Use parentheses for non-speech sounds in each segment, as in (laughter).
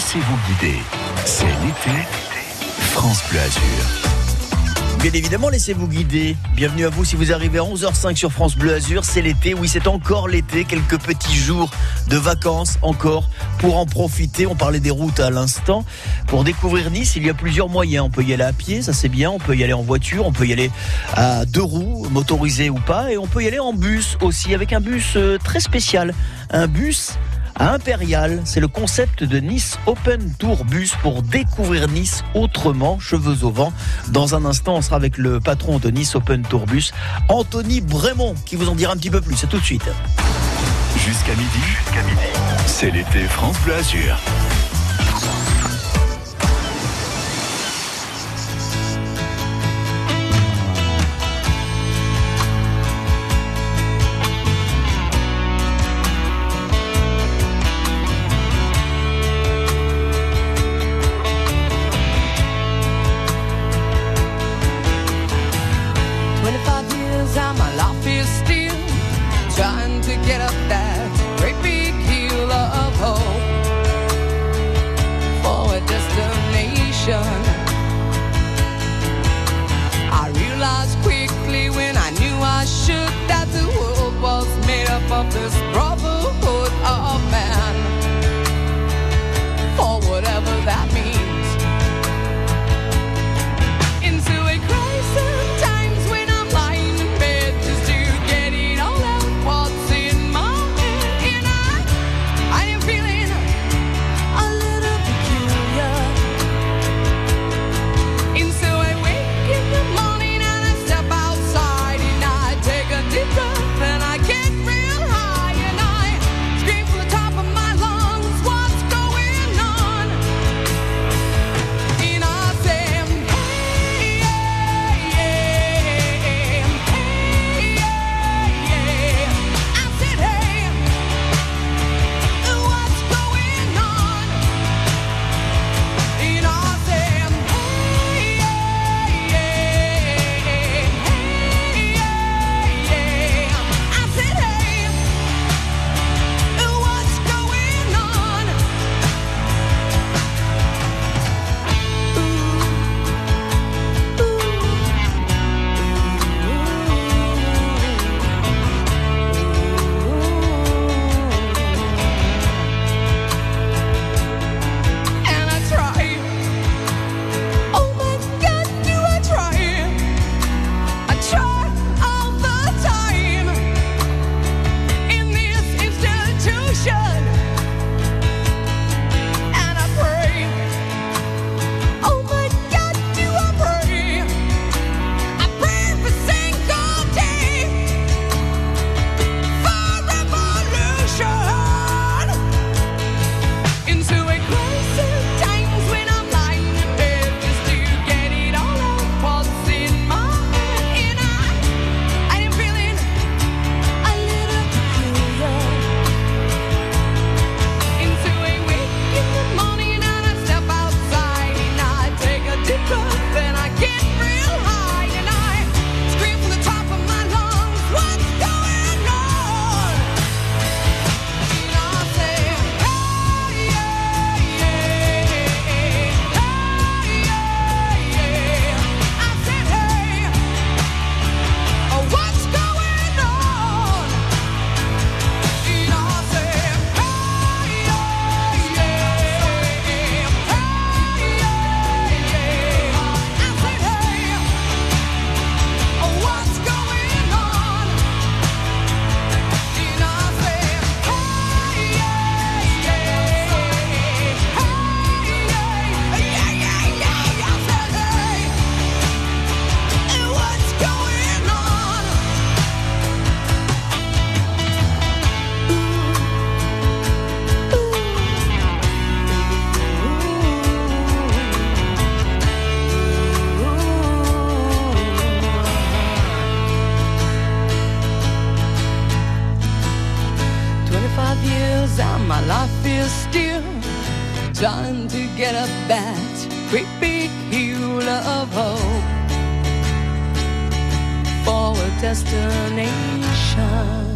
Laissez-vous guider. C'est l'été. France Bleu Azur. Bien évidemment, laissez-vous guider. Bienvenue à vous si vous arrivez à 11h05 sur France Bleu Azur. C'est l'été, oui, c'est encore l'été. Quelques petits jours de vacances encore pour en profiter. On parlait des routes à l'instant. Pour découvrir Nice, il y a plusieurs moyens. On peut y aller à pied, ça c'est bien. On peut y aller en voiture. On peut y aller à deux roues, motorisé ou pas. Et on peut y aller en bus aussi, avec un bus euh, très spécial. Un bus à Impérial. C'est le concept de Nice Open Tour Bus pour découvrir Nice autrement, cheveux au vent. Dans un instant, on sera avec le patron de Nice Open Tour Bus, Anthony Brémond, qui vous en dira un petit peu plus. C'est tout de suite. Jusqu'à midi, jusqu'à c'est l'été France Bleu Azur.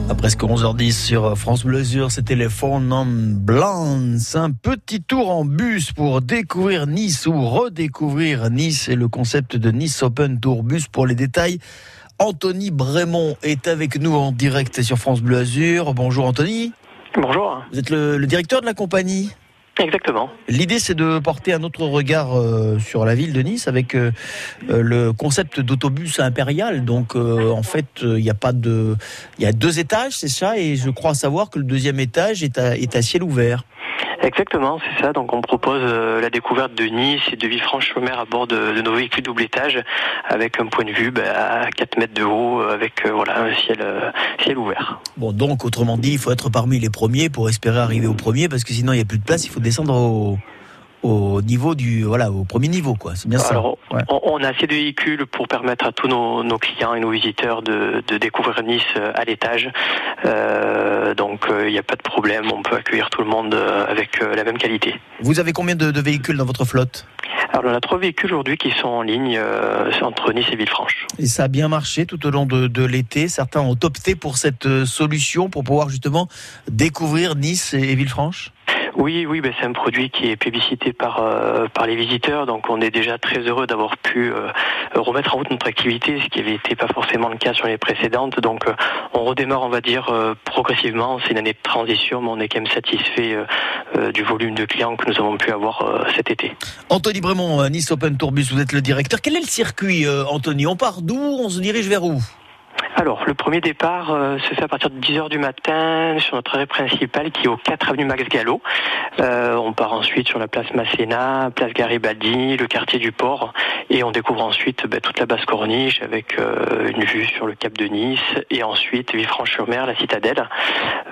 À presque 11h10 sur France Bleu Azur, c'était les non Blancs. Un petit tour en bus pour découvrir Nice ou redécouvrir Nice et le concept de Nice Open Tour Bus pour les détails. Anthony Brémond est avec nous en direct sur France Bleu Azur. Bonjour Anthony. Bonjour. Vous êtes le, le directeur de la compagnie? Exactement. L'idée, c'est de porter un autre regard euh, sur la ville de Nice avec euh, euh, le concept d'autobus impérial. Donc, en fait, il n'y a pas de, il y a deux étages, c'est ça, et je crois savoir que le deuxième étage est à ciel ouvert. Exactement, c'est ça. Donc on propose euh, la découverte de Nice et de Villefranche-sur-Mer à bord de, nos véhicules double étage avec un point de vue bah, à 4 mètres de haut avec euh, voilà un ciel euh, ciel ouvert. Bon donc autrement dit, il faut être parmi les premiers pour espérer arriver au premier parce que sinon il n'y a plus de place, il faut descendre au, au niveau du voilà au premier niveau quoi. C'est bien ça. On, a assez de véhicules pour permettre à tous nos, clients et nos visiteurs de, découvrir Nice euh, à l'étage. Euh, donc il euh, n'y a pas de problème. On peut accueillir tout le monde avec la même qualité. Vous avez combien de, véhicules dans votre flotte? Alors, on a trois véhicules aujourd'hui qui sont en ligne entre Nice et Villefranche. Et ça a bien marché tout au long de, de l'été. Certains ont opté pour cette solution pour pouvoir justement découvrir Nice et Villefranche? Oui, oui, ben c'est un produit qui est publicité par euh, par les visiteurs, donc on est déjà très heureux d'avoir pu euh, remettre en route notre activité, ce qui avait été pas forcément le cas sur les précédentes. Donc euh, on redémarre, on va dire progressivement. C'est une année de transition, mais on est quand même satisfait du volume de clients que nous avons pu avoir cet été. Anthony Brémond, Nice Open Tourbus, vous êtes le directeur. Quel est le circuit, Anthony? On part d'où? On se dirige vers où? Alors, le premier départ euh, se fait à partir de 10h du matin sur notre arrêt principal qui est au 4 avenue Max Gallo. Euh, on part ensuite sur la place Masséna, place Garibaldi, le quartier du port et on découvre ensuite bah, toute la basse corniche avec euh, une vue sur le cap de Nice et ensuite Villefranche-sur-Mer, la citadelle.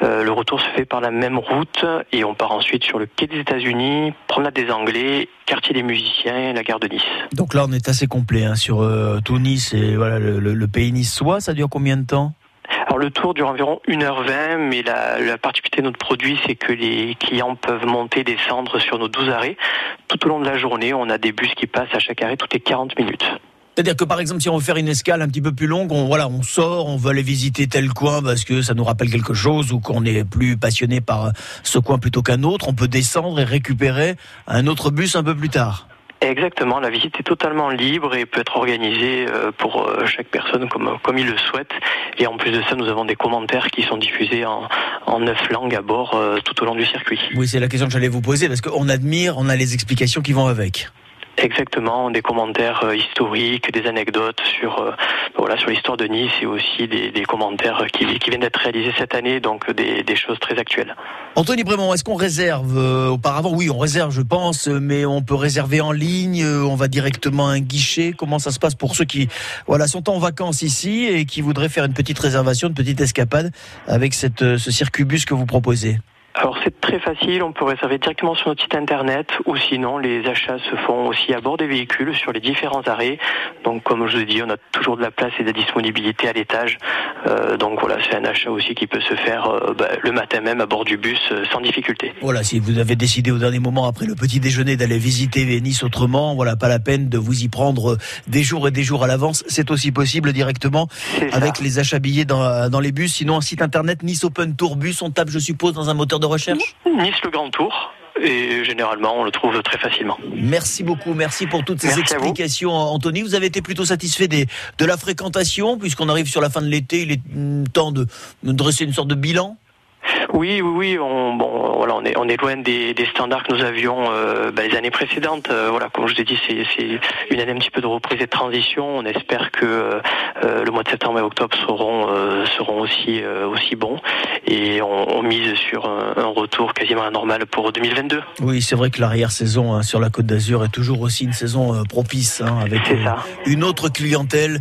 le retour se fait par la même route et on part ensuite sur le quai des États-Unis, promenade des Anglais, quartier des musiciens, la gare de Nice. Donc là, on est assez complet hein, sur tout Nice et voilà le, le pays niçois. Ça dure combien de temps alors le tour dure environ 1h20, mais la, particularité de notre produit, c'est que les clients peuvent monter, descendre sur nos 12 arrêts. Tout au long de la journée, on a des bus qui passent à chaque arrêt toutes les 40 minutes. C'est-à-dire que par exemple, si on veut faire une escale un petit peu plus longue, on, voilà, on sort, on veut aller visiter tel coin parce que ça nous rappelle quelque chose ou qu'on est plus passionné par ce coin plutôt qu'un autre, on peut descendre et récupérer un autre bus un peu plus tard. Exactement, la visite est totalement libre et peut être organisée euh, pour euh, chaque personne comme, il le souhaite. Et en plus de ça, nous avons des commentaires qui sont diffusés en, en neuf langues à bord euh, tout au long du circuit. Oui, c'est la question que j'allais vous poser parce qu'on admire, on a les explications qui vont avec. Exactement, des commentaires euh, historiques, des anecdotes sur euh, voilà sur l'histoire de Nice et aussi des, commentaires qui, viennent d'être réalisés cette année, donc des, choses très actuelles. Anthony Brémond, est-ce qu'on réserve euh, auparavant? Oui, on réserve, je pense, mais on peut réserver en ligne. on va directement à un guichet. Comment ça se passe pour ceux qui voilà sont en vacances ici et qui voudraient faire une petite réservation, une petite escapade avec cette, ce circuit-bus que vous proposez? Alors c'est très facile, on peut réserver directement sur notre site internet ou sinon les achats se font aussi à bord des véhicules sur les différents arrêts. Donc comme je vous ai dit, on a toujours de la place et de la disponibilité à l'étage. Euh, donc voilà, c'est un achat aussi qui peut se faire euh, bah, le matin même à bord du bus euh, sans difficulté. Voilà, si vous avez décidé au dernier moment après le petit déjeuner d'aller visiter Nice autrement, voilà, pas la peine de vous y prendre des jours et des jours à l'avance. C'est aussi possible directement avec les achats billets dans, dans les bus. Sinon un site internet Nice Open Tour Bus, on tape je suppose dans un moteur de recherche? Nice le Grand Tour. Et généralement on le trouve très facilement. Merci beaucoup, merci pour toutes ces explications Anthony. Vous avez été plutôt satisfait des, de la fréquentation puisqu'on arrive sur la fin de l'été, il est temps de dresser une sorte de bilan oui, oui, oui. On, bon, voilà, on est, on est loin des, des standards que nous avions euh, bah, les années précédentes. Euh, voilà, comme je l'ai dit, c'est une année un petit peu de reprise et de transition. On espère que euh, le mois de septembre et octobre seront seront aussi aussi bons et on, on mise sur un, un, retour quasiment normal pour 2022. Oui, c'est vrai que l'arrière-saison hein, sur la Côte d'Azur est toujours aussi une saison propice hein, avec une autre clientèle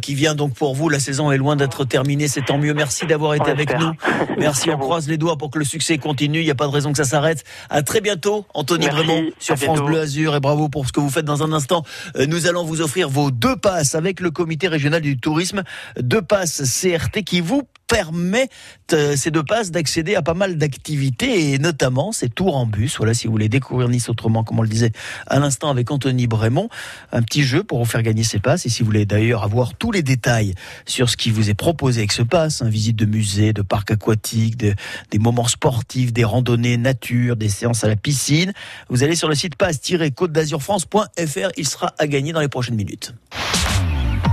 qui vient donc pour vous. La saison est loin d'être terminée, c'est tant mieux. Merci d'avoir été avec nous. Merci, on croise les doigts pour que le succès continue. Il n'y a pas de raison que ça s'arrête. À très bientôt, Anthony Merci, Brémond sur France bientôt. Bleu Azur et bravo pour ce que vous faites dans un instant. Euh, Nous allons vous offrir vos deux passes avec le comité régional du tourisme, deux passes CRT qui vous permettent euh, ces deux passes d'accéder à pas mal d'activités et notamment ces tours en bus. Voilà, si vous voulez découvrir Nice autrement, comme on le disait à l'instant avec Anthony Brémond, un petit jeu pour vous faire gagner ces passes. Et si vous voulez d'ailleurs avoir tous les détails sur ce qui vous est proposé avec ce passe, hein, visite de musée, de parc aquatique, de- des moments sportifs, des randonnées nature, des séances à la piscine, vous allez sur le site passe-côte d'azurfrance.fr. Il sera à gagner dans les prochaines minutes.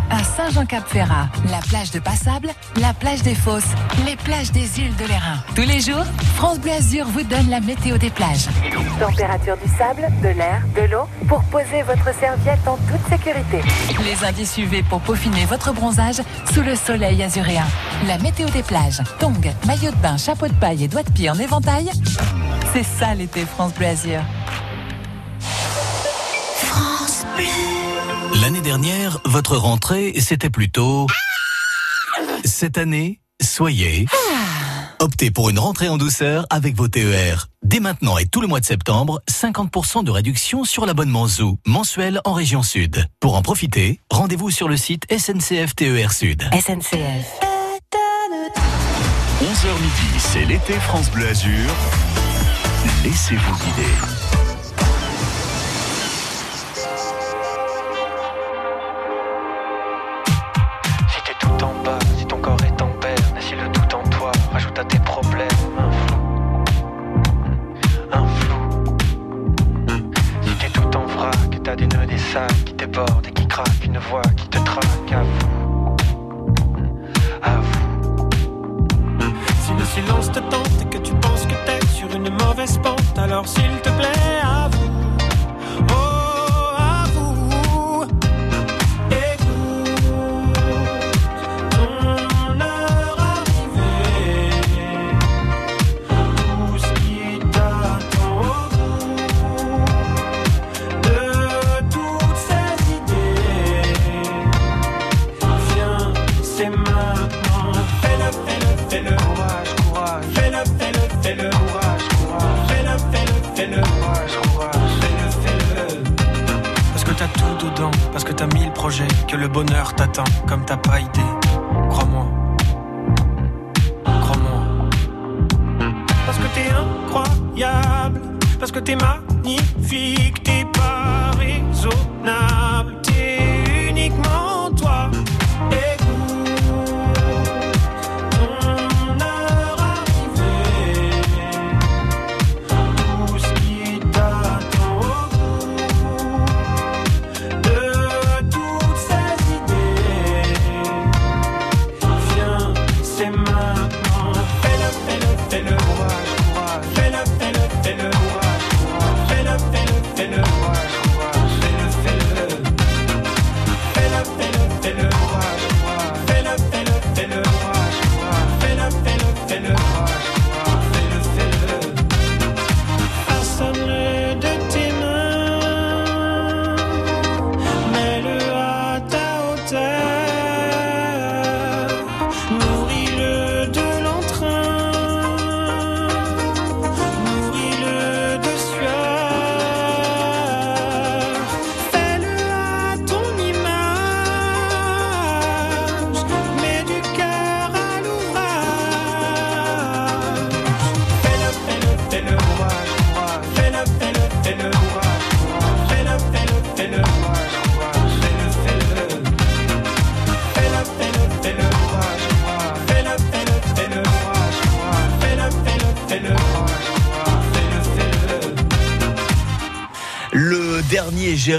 À Saint-Jean-Cap-Ferrat, la plage de Passable, la plage des Fosses, les plages des îles de l'Airain. Tous les jours, France Bleu Azur vous donne la météo des plages. Température du sable, de l'air, de l'eau pour poser votre serviette en toute sécurité. Les indices UV pour peaufiner votre bronzage sous le soleil azuréen. La météo des plages. Tongs, maillot de bain, chapeau de paille et doigts de pied en éventail. C'est ça l'été France Bleu Azur. L'année dernière, votre rentrée, c'était plutôt... Cette année, soyez... Optez pour une rentrée en douceur avec vos TER. Dès maintenant et tout le mois de septembre, 50% de réduction sur l'abonnement Zoo, mensuel en région sud. Pour en profiter, rendez-vous sur le site SNCF TER Sud. SNCF. 11h midi, c'est l'été France Bleu Azur. Laissez-vous guider. Des nœuds, des sacs qui débordent et qui craquent, une voix qui te traque, à vous, à vous. Si le silence te tente et que tu penses que t'es sur une mauvaise pente, alors s'il te plaît, que le bonheur t'attend, comme t'as pas idée. Crois-moi. Crois-moi. Parce que t'es incroyable, parce que t'es magnifique, t'es pas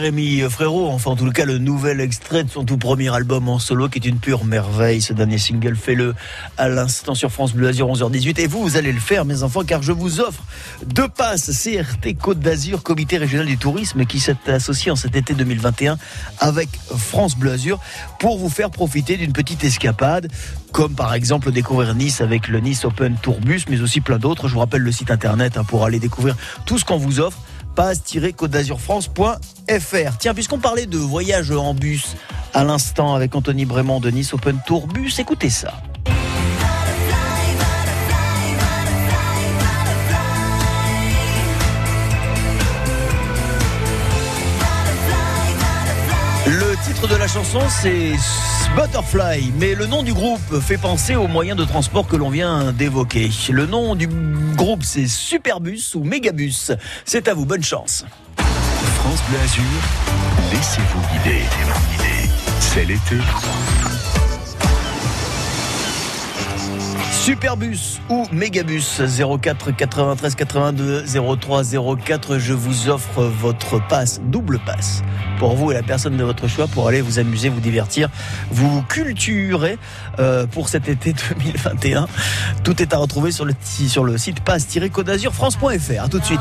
Jérémy Frérot, enfin en tout cas le nouvel extrait de son tout premier album en solo qui est une pure merveille. Ce dernier single, fais-le à l'instant sur France Bleu Azur 11h18. Et vous, vous allez le faire mes enfants car je vous offre deux passes CRT Côte d'Azur, comité régional du tourisme qui s'est associé en cet été 2021 avec France Bleu Azur pour vous faire profiter d'une petite escapade comme par exemple découvrir Nice avec le Nice Open Tourbus mais aussi plein d'autres. Je vous rappelle le site internet hein, pour aller découvrir tout ce qu'on vous offre passe-côte. Tiens, puisqu'on parlait de voyage en bus à l'instant avec Anthony Brémond de Nice Open Tourbus, écoutez ça. Titre de la chanson, c'est Butterfly, mais le nom du groupe fait penser aux moyens de transport que l'on vient d'évoquer. Le nom du groupe, c'est Superbus ou Megabus. C'est à vous, bonne chance. France Bleu Azur, laissez-vous guider. C'est l'été. Superbus ou Megabus 04 93 82 03 04 je vous offre votre passe double passe pour vous et la personne de votre choix pour aller vous amuser vous divertir vous culturer euh, pour cet été (laughs) 2021 tout est à retrouver sur le, sur le site passe-côte d'azur france.fr tout de suite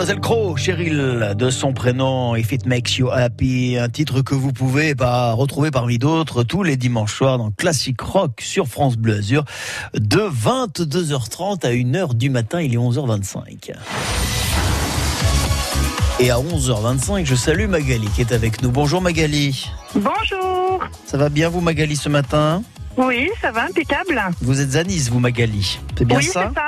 Mademoiselle Crow, Cheryl, de son prénom If It Makes You Happy, un titre que vous pouvez bah, retrouver parmi d'autres tous les dimanches soirs dans Classic Rock sur France Bleu Azur de 22h30 à 1h du matin, il est 11h25. Et à 11h25, je salue Magali qui est avec nous. Bonjour Magali. Bonjour. Ça va bien vous Magali ce matin? Oui, ça va, impeccable. Vous êtes à Nice vous Magali. C'est bien oui, ça c'est ça.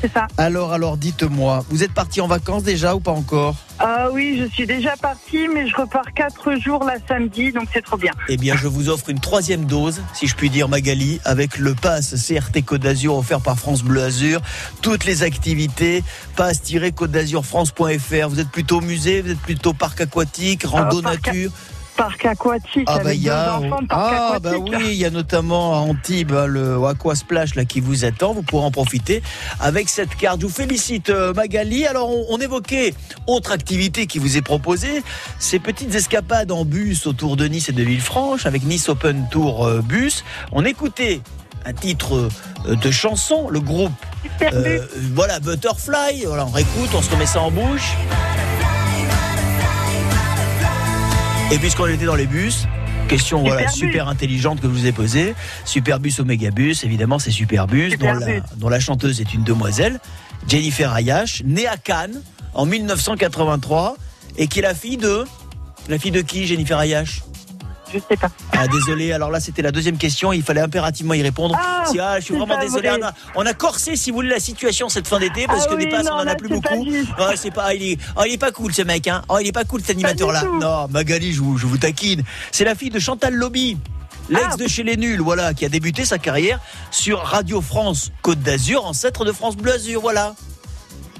C'est ça. Alors alors dites-moi, vous êtes parti en vacances déjà ou pas encore Ah oui, je suis déjà partie, mais je repars quatre jours la samedi, donc c'est trop bien. Eh bien, je vous offre une troisième dose, si je puis dire, Magali, avec le pass CRT Côte d'Azur offert par France Bleu Azur. Toutes les activités, pass-côte d'Azur France.fr. Vous êtes plutôt musée, vous êtes plutôt parc aquatique, rando Ah, parc- nature. Parc aquatique Ah bah avec il y a ah bah oui, il y a notamment à Antibes hein, le Aqua Splash là qui vous attend. Vous pourrez en profiter avec cette carte. Je vous félicite euh, Magali. Alors on, on évoquait autre activité qui vous est proposée, ces petites escapades en bus autour de Nice et de Villefranche avec Nice Open Tour euh, bus. On écoutait un titre euh, de chanson, le groupe euh, voilà Butterfly. Voilà, on réécoute, on se remet ça en bouche. Et puisqu'on était dans les bus, question voilà, Superbus. super intelligente que je vous ai posée. Superbus au Mégabus, évidemment c'est Superbus, dont la, dont la chanteuse est une demoiselle, Jennifer Ayash, née à Cannes en 1983 et qui est la fille de... La fille de qui, Jennifer Ayash Je sais pas. ah désolé, alors là c'était la deuxième question, il fallait impérativement y répondre. Ah, Si, ah, je suis vraiment désolé. On a, on a corsé si vous voulez la situation cette fin d'été parce Ah que des passes on en a là, plus beaucoup. Ah, c'est pas, il est, oh, il est pas cool ce mec, hein. Oh, il est pas cool cet animateur là. Non, Magali, je vous, je vous taquine. C'est la fille de Chantal Lobby. L'ex Ah. de chez les nuls, voilà, qui a débuté sa carrière sur Radio France Côte d'Azur, ancêtre de France Bleu Azur, voilà.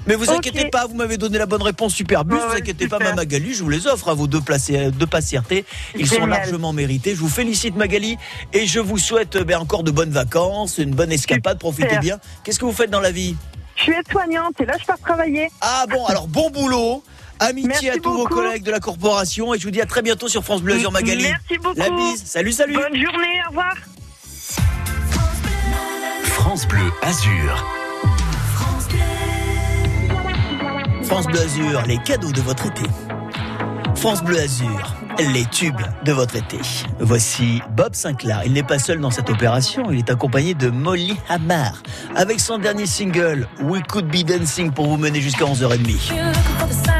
Mais vous inquiétez pas, vous m'avez donné la bonne réponse, super bus. Ouais, vous inquiétez pas, ma Magali, je vous les offre à vos deux, placés, deux passes CRT. Ils sont largement mérités. Je vous félicite, Magali, et je vous souhaite ben, encore de bonnes vacances, une bonne escapade. Profitez bien. Qu'est-ce que vous faites dans la vie? Je suis aide-soignante et là, je pars travailler. Ah bon, alors bon boulot. Amitié Merci à tous vos collègues de la corporation et je vous dis à très bientôt sur France Bleu sur Magali. Merci beaucoup. La bise. Salut, salut. Bonne journée, au revoir. France Bleu Azur. France Bleu Azur, les cadeaux de votre été. France Bleu Azur, les tubes de votre été. Voici Bob Sinclair. Il n'est pas seul dans cette opération, il est accompagné de Molly Hamar avec son dernier single We Could Be Dancing pour vous mener jusqu'à 11h30.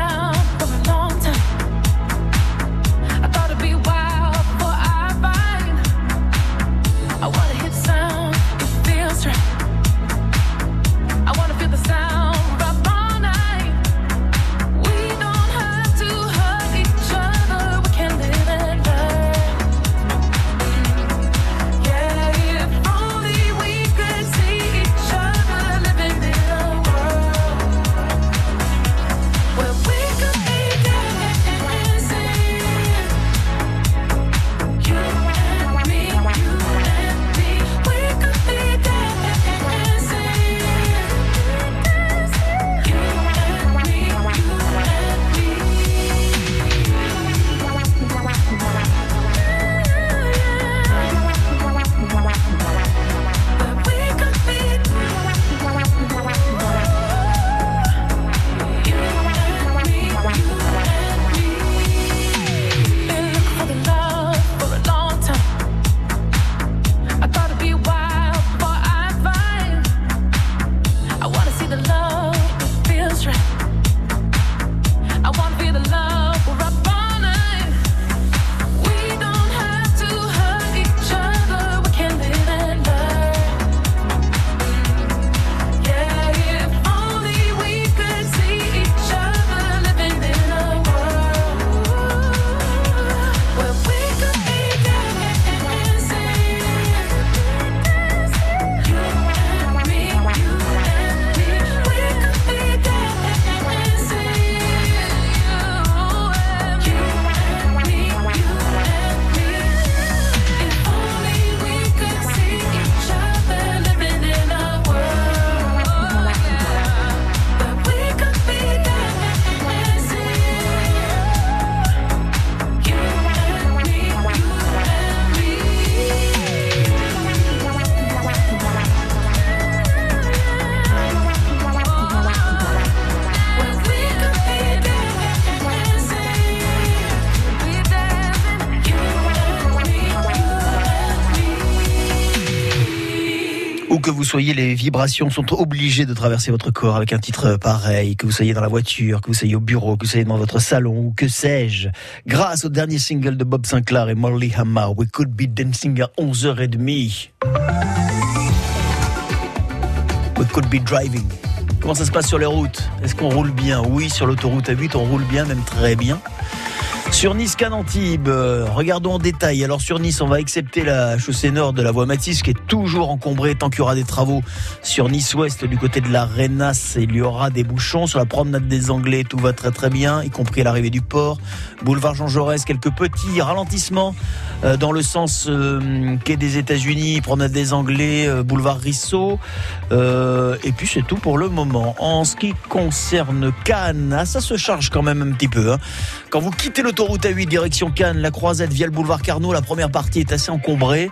Soyez, les vibrations sont obligées de traverser votre corps avec un titre pareil, que vous soyez dans la voiture, que vous soyez au bureau, que vous soyez dans votre salon ou que sais-je. Grâce au dernier single de Bob Sinclair et Molly Hammer, We Could Be Dancing à 11h30. We Could Be Driving. Comment ça se passe sur les routes? Est-ce qu'on roule bien? Oui, sur l'autoroute A8, on roule bien, même très bien. Sur Nice Canantibes, euh, regardons en détail. Alors sur Nice, on va accepter la chaussée nord de la voie Matisse qui est toujours encombrée tant qu'il y aura des travaux. Sur Nice Ouest, du côté de la Renasse, il y aura des bouchons. Sur la promenade des Anglais, tout va très très bien, y compris à l'arrivée du port. Boulevard Jean Jaurès, quelques petits ralentissements euh, dans le sens euh, quai des États-Unis, promenade des Anglais, euh, boulevard Rissot. Euh, et puis c'est tout pour le moment. En ce qui concerne Cannes, ah, ça se charge quand même un petit peu. hein. Quand vous quittez l'autoroute A8 direction Cannes, la croisette via le boulevard Carnot, la première partie est assez encombrée.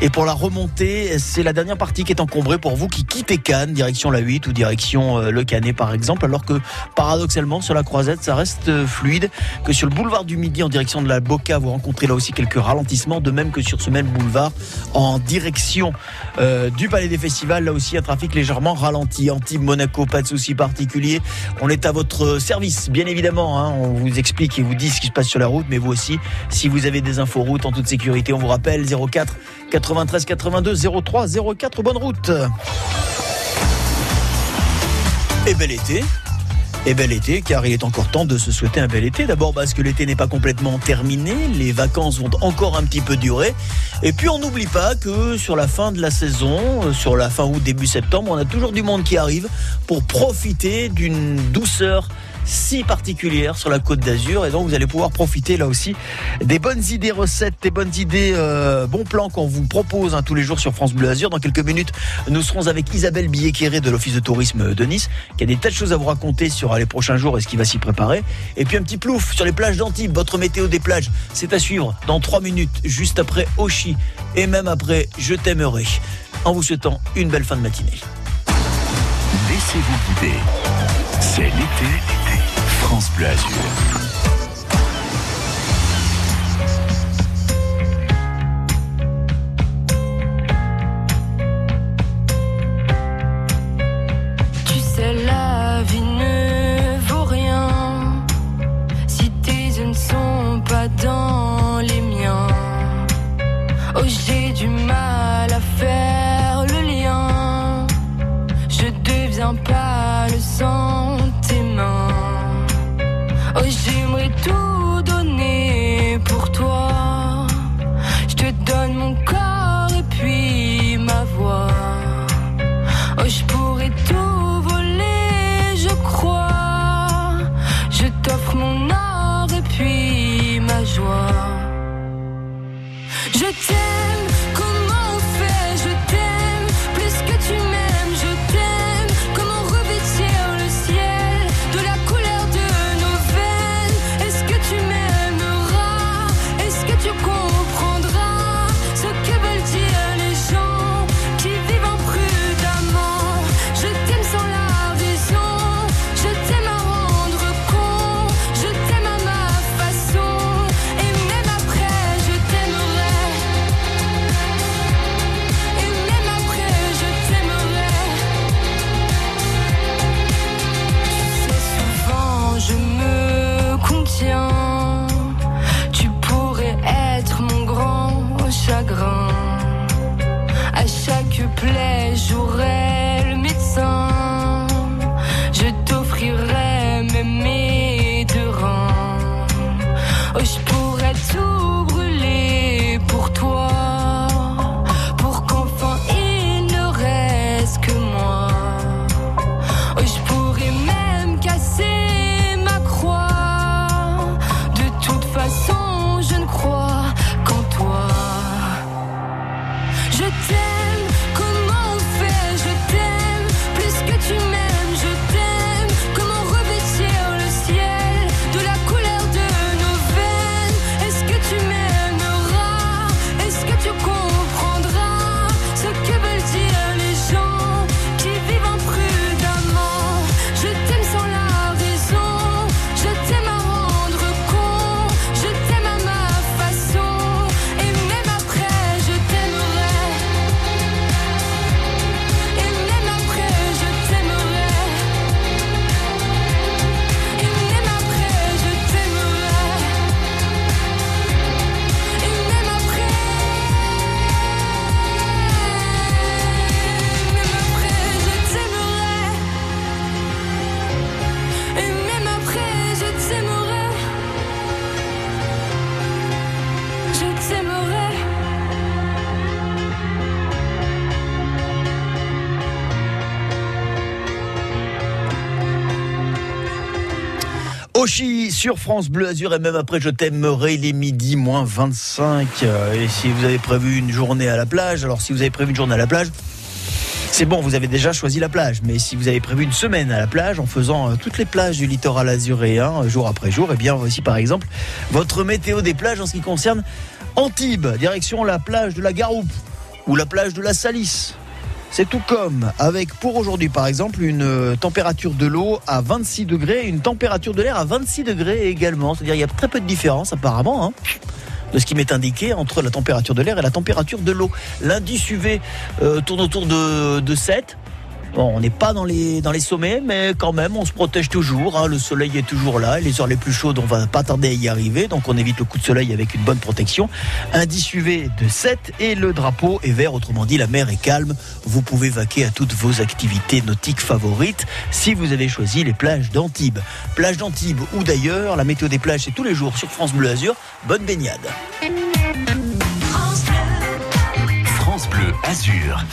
Et pour la remontée, c'est la dernière partie qui est encombrée pour vous qui quittez Cannes, direction la 8 ou direction euh, le Canet par exemple. Alors que paradoxalement, sur la croisette, ça reste euh, fluide. Que sur le boulevard du Midi en direction de la Boca, vous rencontrez là aussi quelques ralentissements. De même que sur ce même boulevard en direction euh, du Palais des Festivals, là aussi un trafic légèrement ralenti. Antibes, Monaco, pas de souci particulier. On est à votre service, bien évidemment. hein. On vous explique et vous dit ce qui se passe sur la route, mais vous aussi, si vous avez des infos routes en toute sécurité, on vous rappelle 04 93 82 03 04. Bonne route. Et bel été. Et bel été, car il est encore temps de se souhaiter un bel été. D'abord parce que l'été n'est pas complètement terminé, les vacances vont encore un petit peu durer. Et puis on n'oublie pas que sur la fin de la saison, euh, sur la fin août, début septembre, on a toujours du monde qui arrive pour profiter d'une douceur si particulière sur la côte d'Azur et donc vous allez pouvoir profiter là aussi des bonnes idées recettes, des bonnes idées euh, bons plans qu'on vous propose hein, tous les jours sur France Bleu Azur. Dans quelques minutes, nous serons avec Isabelle Billet-Quéré de l'Office de tourisme de Nice qui a des tas de choses à vous raconter sur euh, les prochains jours et ce qui va s'y préparer. Et puis un petit plouf sur les plages d'Antibes, votre météo des plages, c'est à suivre dans 3 minutes, juste après Oshi et même après Je t'aimerai. En vous souhaitant une belle fin de matinée. Laissez-vous guider. C'est l'été. France Bleu. Sur France Bleu Azur et même après je t'aimerai les midi moins 25 euh, et si vous avez prévu une journée à la plage alors si vous avez prévu une journée à la plage c'est bon, vous avez déjà choisi la plage, mais si vous avez prévu une semaine à la plage en faisant euh, toutes les plages du littoral azuréen euh, jour après jour, et bien voici par exemple votre météo des plages en ce qui concerne Antibes, direction la plage de la Garoupe ou la plage de la Salisse. C'est tout comme avec pour aujourd'hui par exemple une euh, température de l'eau à 26 degrés, une température de l'air à 26 degrés également. C'est-à-dire il y a très peu de différence apparemment. Hein, de ce qui m'est indiqué entre la température de l'air et la température de l'eau. L'indice UV euh, tourne autour de, de 7. On n'est pas dans les, sommets, mais quand même, on se protège toujours. hein. Le soleil est toujours là. Les heures les plus chaudes, on va pas tarder à y arriver. Donc, on évite le coup de soleil avec une bonne protection. Indice UV de 7 et le drapeau est vert. Autrement dit, la mer est calme. Vous pouvez vaquer à toutes vos activités nautiques favorites si vous avez choisi les plages d'Antibes. Plage d'Antibes ou d'ailleurs, la météo des plages, c'est tous les jours sur France Bleu Azur. Bonne baignade. France Bleu Azur.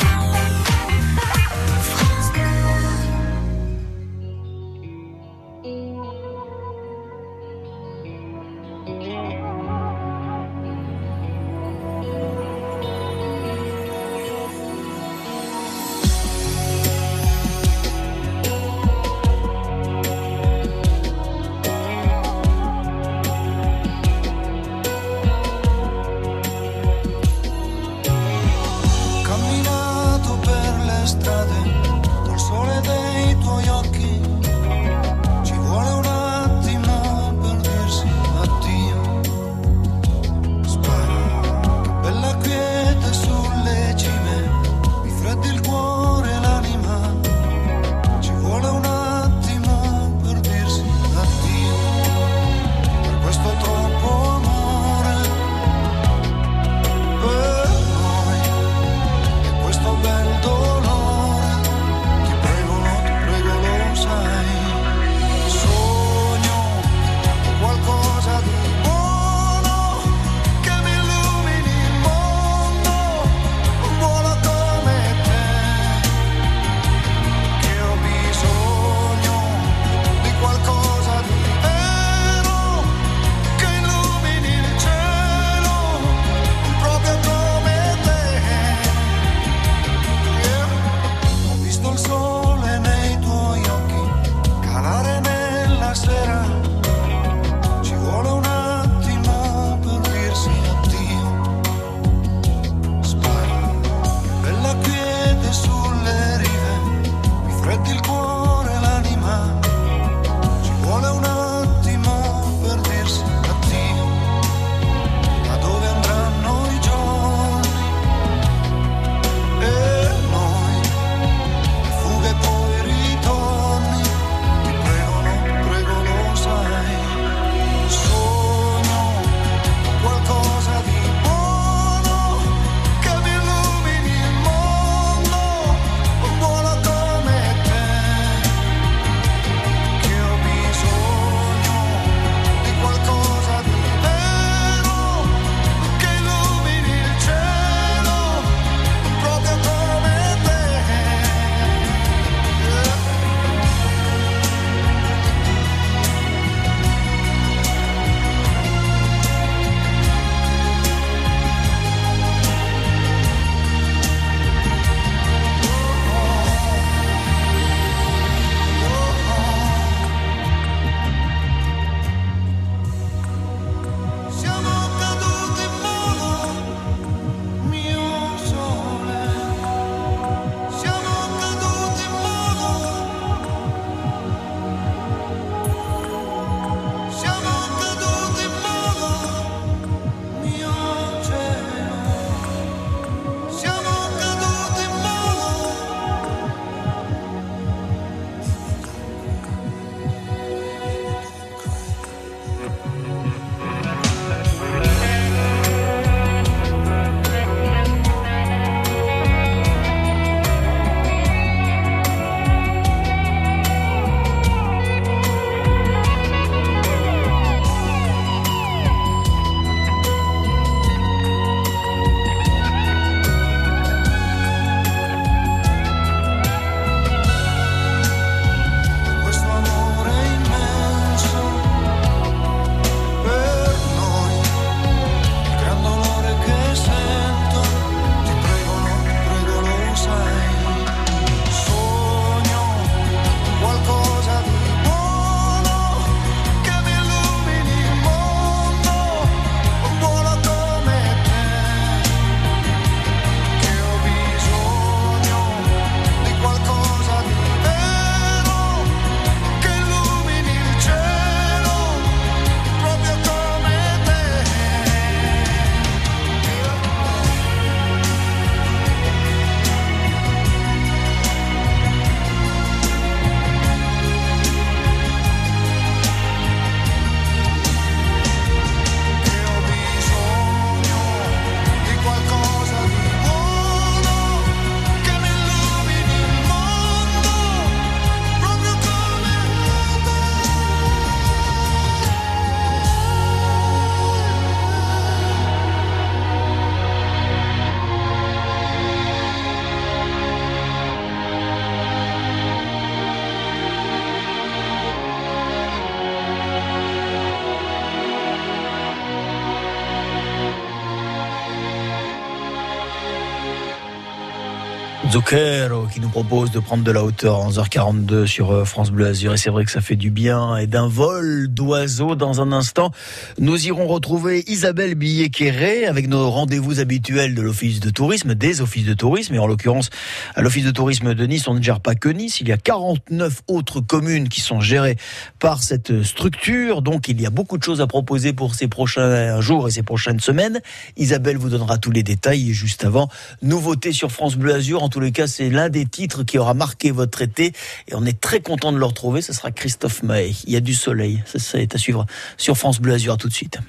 Zucchero qui nous propose de prendre de la hauteur 11h42 sur euh, France Bleu Azur. Et c'est vrai que ça fait du bien et d'un vol d'oiseaux dans un instant. Nous irons retrouver Isabelle Billet-Quéré avec nos rendez-vous habituels de l'office de tourisme des offices de tourisme. Et en l'occurrence à l'office de tourisme de Nice on ne gère pas que Nice. Il y a 49 autres communes qui sont gérées par cette structure. Donc il y a beaucoup de choses à proposer pour ces prochains jours et ces prochaines semaines. Isabelle vous donnera tous les détails juste avant. Nouveauté sur France Bleu Azur. Tous les cas, c'est l'un des titres qui aura marqué votre été et on est très content de le retrouver. Ce sera Christophe Maé. Il y a du soleil. Ça, ça est à suivre sur France Bleu Azur tout de suite.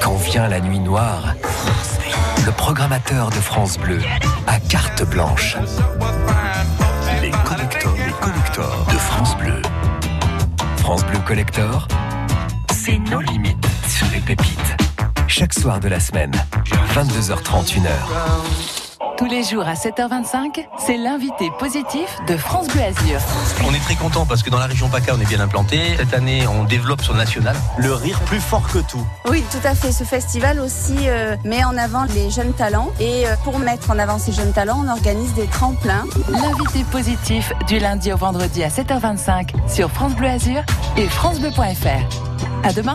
Quand vient la nuit noire, le programmateur de France Bleu a carte blanche. Les collecteurs, les collecteurs de France Bleu. France Bleu Collector, c'est nos limites sur les pépites. Chaque soir de la semaine, 22h30, 1h. Tous les jours à 7h25, c'est l'invité positif de France Bleu Azur. On est très content parce que dans la région PACA, on est bien implanté. Cette année, on développe sur le national. Le rire plus fort que tout. Oui, tout à fait. Ce festival aussi euh, met en avant les jeunes talents. Et euh, pour mettre en avant ces jeunes talents, on organise des tremplins. L'invité positif du lundi au vendredi à 7h25 sur France Bleu Azur et francebleu.fr. À demain.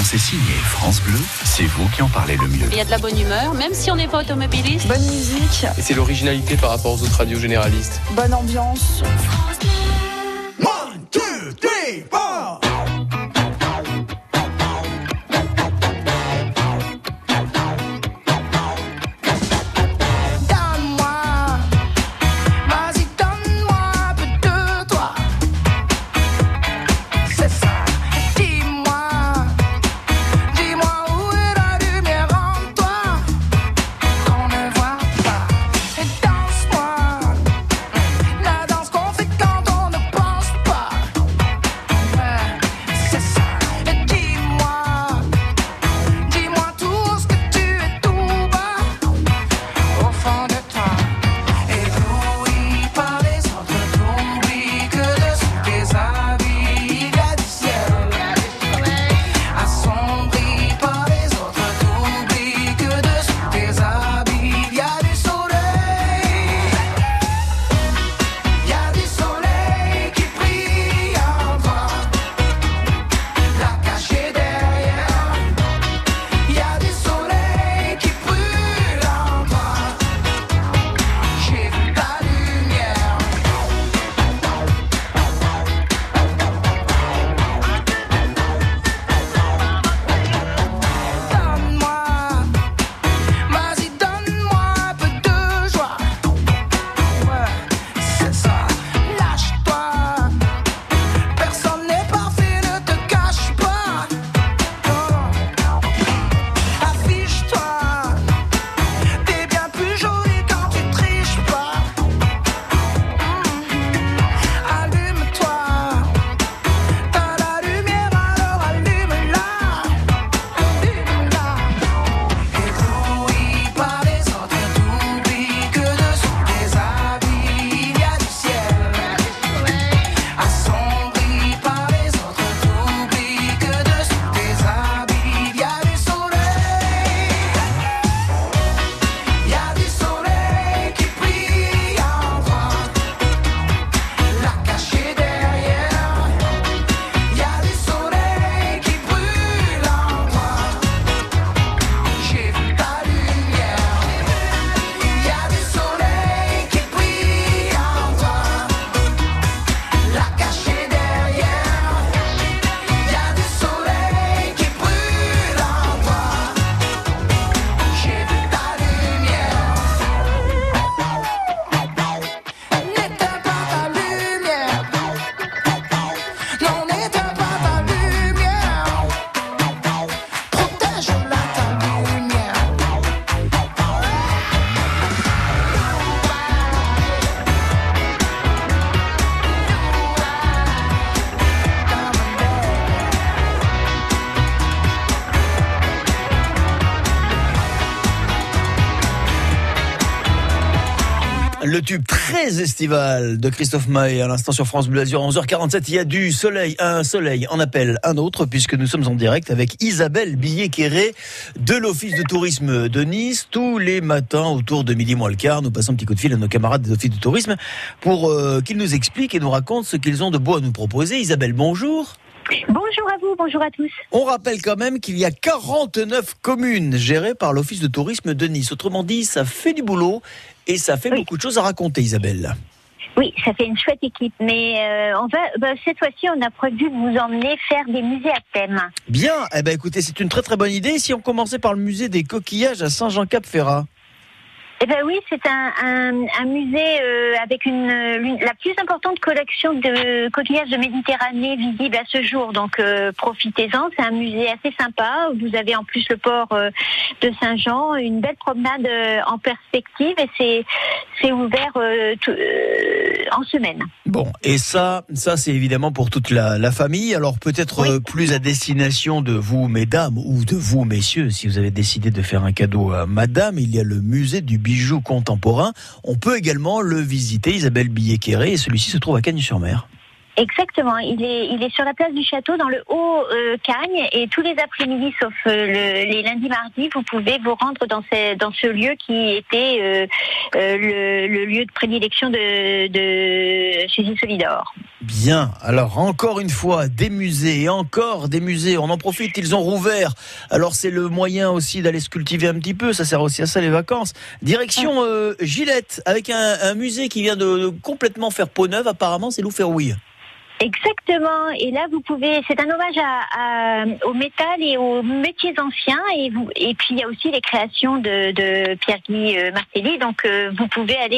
Quand c'est signé France Bleu, c'est vous qui en parlez le mieux. Il y a de la bonne humeur, même si on n'est pas automobiliste. Bonne musique. Et c'est l'originalité par rapport aux autres radios généralistes. Bonne ambiance. Le tube très estival de Christophe Maé à l'instant sur France Bleu Azur. 11h47, il y a du soleil, un soleil en appelle un autre puisque nous sommes en direct avec Isabelle Billet-Quéré de l'Office de tourisme de Nice. Tous les matins autour de midi moins le quart, nous passons un petit coup de fil à nos camarades des Offices de tourisme pour euh, qu'ils nous expliquent et nous racontent ce qu'ils ont de beau à nous proposer. Isabelle, bonjour. Bonjour à vous, bonjour à tous. On rappelle quand même qu'il y a 49 communes gérées par l'Office de tourisme de Nice. Autrement dit, ça fait du boulot et ça fait beaucoup de choses à raconter, Isabelle. Oui, ça fait une chouette équipe, mais euh, on va bah, cette fois-ci, on a prévu de vous emmener faire des musées à thème. Bien, eh ben écoutez, c'est une très très bonne idée. Si on commençait par le musée des coquillages à Saint-Jean-Cap-Ferrat. Eh ben oui, c'est un, un, un musée euh, avec une, la plus importante collection de coquillages de Méditerranée visible à ce jour. Donc euh, profitez-en, c'est un musée assez sympa. Vous avez en plus le port euh, de Saint-Jean, une belle promenade en perspective et c'est c'est ouvert tout- en semaine. Bon, et ça, ça c'est évidemment pour toute la, la famille. Alors peut-être plus à destination de vous, mesdames, ou de vous, messieurs, si vous avez décidé de faire un cadeau à madame, il y a le musée du bijou contemporain. On peut également le visiter, Isabelle Billet-Quéré, et celui-ci se trouve à Cagnes-sur-Mer. Exactement, il est, il est sur la place du château dans le haut euh, Cagne et tous les après-midi sauf euh, le- les lundis mardis vous pouvez vous rendre dans ce, dans ce lieu qui était euh, euh, le, le lieu de prédilection de, de Suzy Solidor. Bien, alors encore une fois, des musées et encore des musées, on en profite, ils ont rouvert. Alors c'est le moyen aussi d'aller se cultiver un petit peu, ça sert aussi à ça les vacances. Direction Gillette, avec un, un musée qui vient de, de complètement faire peau neuve, apparemment c'est Lou Ferrouille. Exactement. Et là, vous pouvez. C'est un hommage à, à- au métal et aux métiers anciens. Et, vous, et puis il y a aussi les créations de, de Pierre-Guy euh, Martelly. Donc euh, vous pouvez aller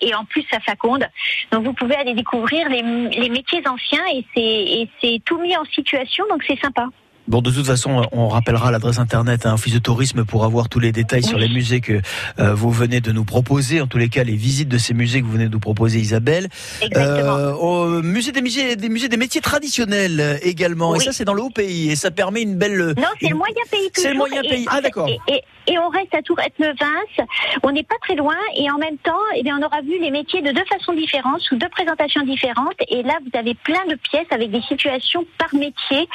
et, et en plus à Faconde. Donc vous pouvez aller découvrir les, les métiers anciens et c'est tout mis en situation. Donc c'est sympa. Bon, de toute façon, on rappellera l'adresse internet à Office de tourisme pour avoir tous les détails sur les musées que euh, vous venez de nous proposer. En tous les cas, les visites de ces musées que vous venez de nous proposer, Isabelle. Euh, au musée des musées, des musées des métiers traditionnels euh, également. Et ça, c'est dans le haut pays. Et ça permet une belle. Non, c'est une- le moyen pays C'est le moyen pays. Ah, d'accord. Et, et- et on reste à Tourette-le-Vince. On n'est pas très loin. Et en même temps, eh bien, on aura vu les métiers de deux façons différentes, sous deux présentations différentes. Et là, vous avez plein de pièces avec des situations par métier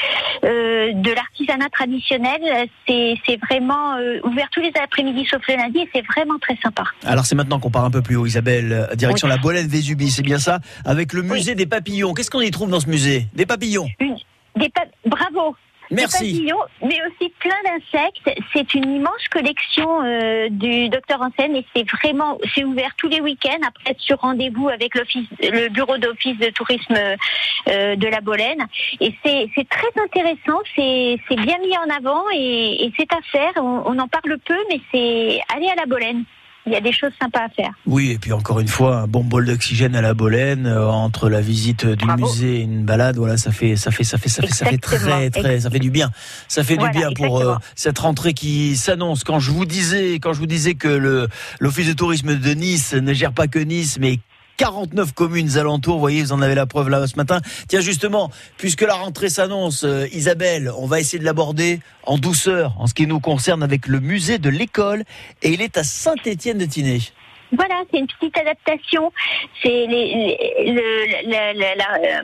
euh, de l'artisanat traditionnel. C'est vraiment euh, ouvert tous les après-midi sauf le lundi. Et c'est vraiment très sympa. Alors c'est maintenant qu'on part un peu plus haut, Isabelle, euh, direction Oui. la Bolène Vésubie, c'est bien ça, avec le musée des papillons. Qu'est-ce qu'on y trouve dans ce musée? Des papillons. Une- des pa- Bravo. Merci. Papillons, mais aussi plein d'insectes. C'est une immense collection euh, du docteur Hansen et c'est vraiment, c'est ouvert tous les week-ends après être sur rendez-vous avec l'office, le bureau d'office de tourisme euh, de la Bolène. Et c'est c'est très intéressant, c'est c'est bien mis en avant et, et c'est à faire. On, on en parle peu, mais c'est aller à la Bolène. Il y a des choses sympas à faire. Oui, et puis encore une fois, un bon bol d'oxygène à la Bolène euh, entre la visite du musée et une balade. Voilà, ça fait, ça fait, ça fait, ça fait, ça fait très, très, ça fait du bien. Ça fait Voilà, du bien pour euh, cette rentrée qui s'annonce. Quand je vous disais, quand je vous disais que le l'office de tourisme de Nice ne gère pas que Nice, mais 49 communes alentours, vous voyez, vous en avez la preuve là ce matin. Tiens, justement, puisque la rentrée s'annonce, euh, Isabelle, on va essayer de l'aborder en douceur, en ce qui nous concerne, avec le musée de l'école, et il est à Saint-Étienne de Tinée. Voilà, c'est une petite adaptation. C'est les, les- le- la, la- la- euh,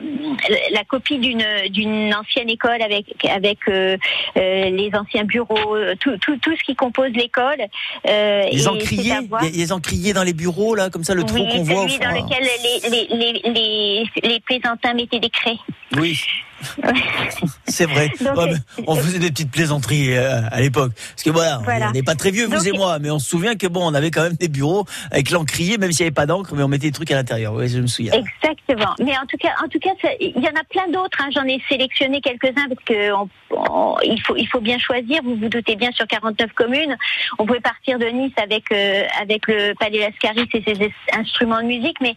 la copie d'une d'une ancienne école avec avec euh, euh, les anciens bureaux, tout, tout, tout ce qui compose l'école. Euh, Les encriers, les encriers dans les bureaux là, comme ça le trou Oui, qu'on voit. celui dans lequel les, les, les, les, les plaisantins mettaient des craies. Oui. (laughs) C'est vrai. Donc, Ouais, mais on faisait des petites plaisanteries euh, à l'époque. Parce que voilà, Voilà. on n'est pas très vieux, vous Donc, et moi, mais on se souvient que bon, on avait quand même des bureaux avec l'encrier, même s'il n'y avait pas d'encre, mais on mettait des trucs à l'intérieur. Oui, je me souviens. Exactement. Mais en tout cas, en tout cas, ça- il y en a plein d'autres. hein. J'en ai sélectionné quelques-uns parce que on- on- il faut il faut bien choisir. Vous vous doutez bien sur 49 communes, on pouvait partir de Nice avec euh, avec le Palais Lascaris et ses es- instruments de musique, mais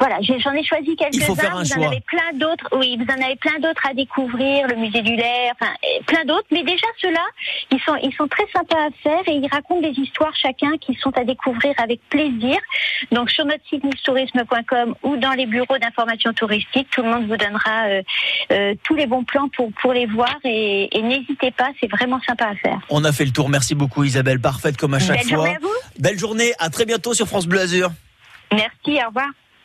voilà, j'en ai choisi quelques-uns. Vous en avez plein d'autres. Oui, vous en avez plein d'autres à découvrir, le musée du Lair, enfin, plein d'autres. Mais déjà ceux-là, ils sont, très sympas à faire et ils racontent des histoires chacun qui sont à découvrir avec plaisir. Donc sur notre site nistourisme.com ou dans les bureaux d'information touristique, tout le monde vous donnera euh, euh, tous les bons plans pour les voir et, n'hésitez pas, c'est vraiment sympa à faire. On a fait le tour. Merci beaucoup Isabelle, parfaite comme à chaque Belle fois. Journée à vous. Belle journée, à très bientôt sur France Bleu Azur. Merci, au revoir.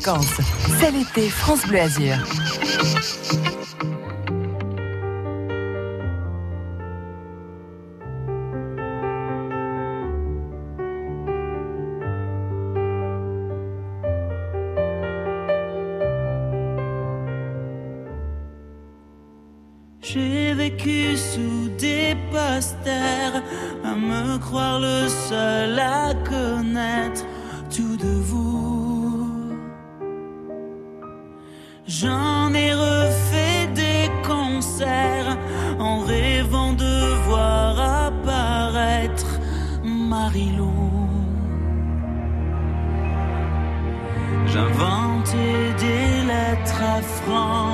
vacances. C'est l'été France Bleu Azur. J'ai vécu sous des posters à me croire le seul à connaître J'en ai refait des concerts en rêvant de voir apparaître Marilou. J'inventais des lettres à franc